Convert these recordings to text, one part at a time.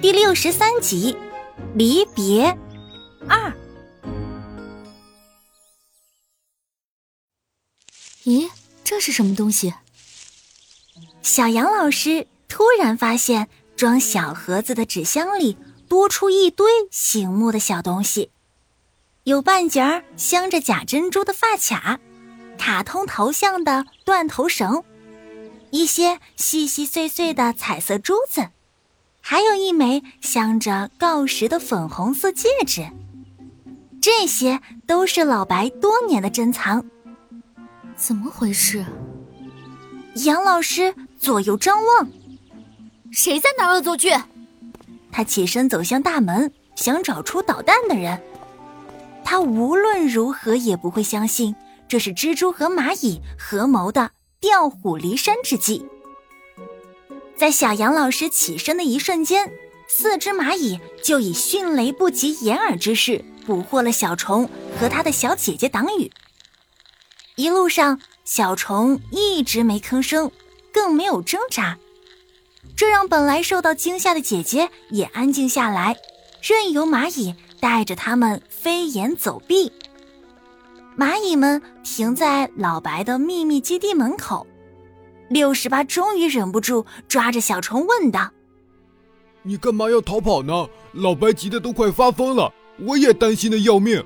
第六十三集，离别二。咦，这是什么东西？小杨老师突然发现，装小盒子的纸箱里多出一堆醒目的小东西，有半截儿镶着假珍珠的发卡，卡通头像的断头绳，一些细细碎碎的彩色珠子。还有一枚镶着锆石的粉红色戒指，这些都是老白多年的珍藏。怎么回事？杨老师左右张望，谁在那恶作剧？他起身走向大门，想找出捣蛋的人。他无论如何也不会相信这是蜘蛛和蚂蚁合谋的调虎离山之计。在小杨老师起身的一瞬间，四只蚂蚁就以迅雷不及掩耳之势捕获了小虫和他的小姐姐党羽。一路上，小虫一直没吭声，更没有挣扎，这让本来受到惊吓的姐姐也安静下来，任由蚂蚁带着他们飞檐走壁。蚂蚁们停在老白的秘密基地门口。六十八终于忍不住抓着小虫问道：“你干嘛要逃跑呢？老白急得都快发疯了，我也担心的要命。”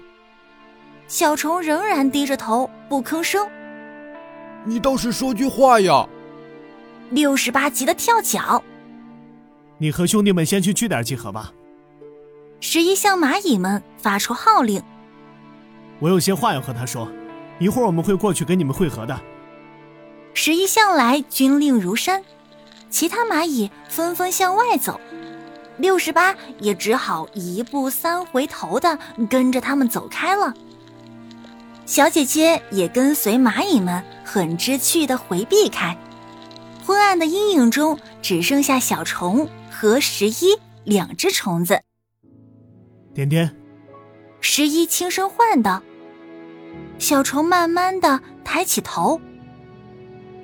小虫仍然低着头不吭声。“你倒是说句话呀！”六十八急得跳脚。“你和兄弟们先去据点集合吧。”十一向蚂蚁们发出号令。“我有些话要和他说，一会儿我们会过去跟你们会合的。”十一向来军令如山，其他蚂蚁纷纷向外走，六十八也只好一步三回头的跟着他们走开了。小姐姐也跟随蚂蚁们很知趣的回避开，昏暗的阴影中只剩下小虫和十一两只虫子。点点，十一轻声唤道。小虫慢慢的抬起头。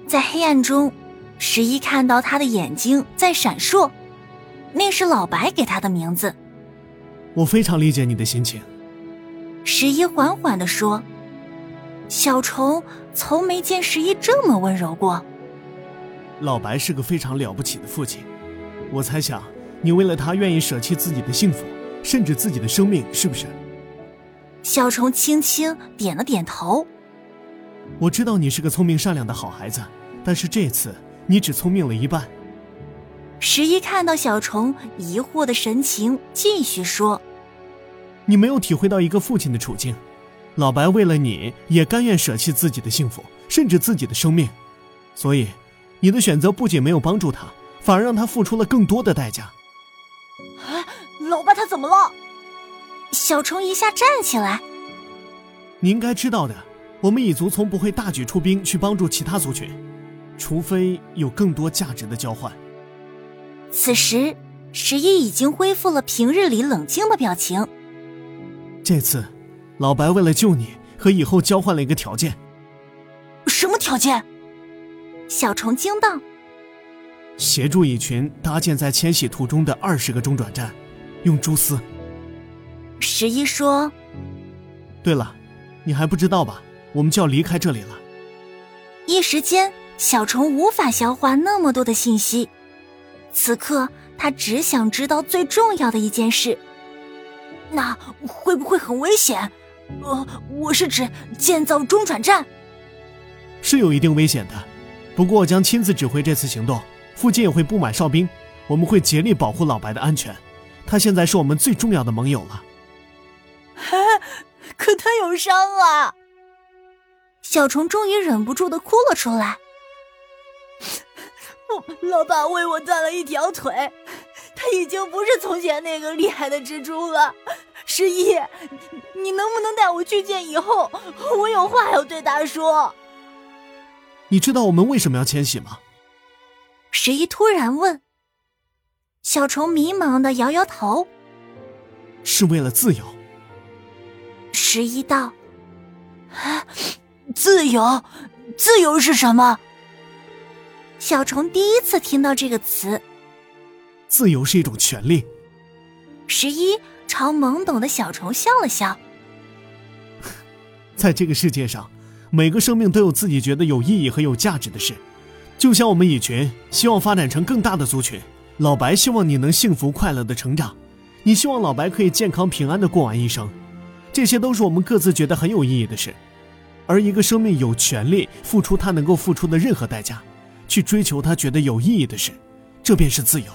在黑暗中，十一看到他的眼睛在闪烁，那是老白给他的名字。我非常理解你的心情。十一缓缓地说：“小虫从没见十一这么温柔过。”老白是个非常了不起的父亲，我猜想你为了他愿意舍弃自己的幸福，甚至自己的生命，是不是？小虫轻轻点了点头。我知道你是个聪明善良的好孩子。但是这次你只聪明了一半。十一看到小虫疑惑的神情，继续说：“你没有体会到一个父亲的处境，老白为了你也甘愿舍弃自己的幸福，甚至自己的生命，所以你的选择不仅没有帮助他，反而让他付出了更多的代价。”哎，老爸他怎么了？小虫一下站起来。你应该知道的，我们蚁族从不会大举出兵去帮助其他族群。除非有更多价值的交换。此时，十一已经恢复了平日里冷静的表情。这次，老白为了救你和以后交换了一个条件。什么条件？小虫惊道。协助蚁群搭建在迁徙途中的二十个中转站，用蛛丝。十一说。对了，你还不知道吧？我们就要离开这里了。一时间。小虫无法消化那么多的信息，此刻他只想知道最重要的一件事。那会不会很危险？呃，我是指建造中转站，是有一定危险的。不过我将亲自指挥这次行动，附近也会布满哨兵，我们会竭力保护老白的安全。他现在是我们最重要的盟友了。可他有伤啊！小虫终于忍不住的哭了出来。老爸为我断了一条腿，他已经不是从前那个厉害的蜘蛛了。十一，你能不能带我去见以后？我有话要对他说。你知道我们为什么要迁徙吗？十一突然问。小虫迷茫的摇摇头。是为了自由。十一道。啊，自由，自由是什么？小虫第一次听到这个词，自由是一种权利。十一朝懵懂的小虫笑了笑。在这个世界上，每个生命都有自己觉得有意义和有价值的事。就像我们蚁群希望发展成更大的族群，老白希望你能幸福快乐的成长，你希望老白可以健康平安的过完一生，这些都是我们各自觉得很有意义的事。而一个生命有权利付出他能够付出的任何代价，去追求他觉得有意义的事，这便是自由。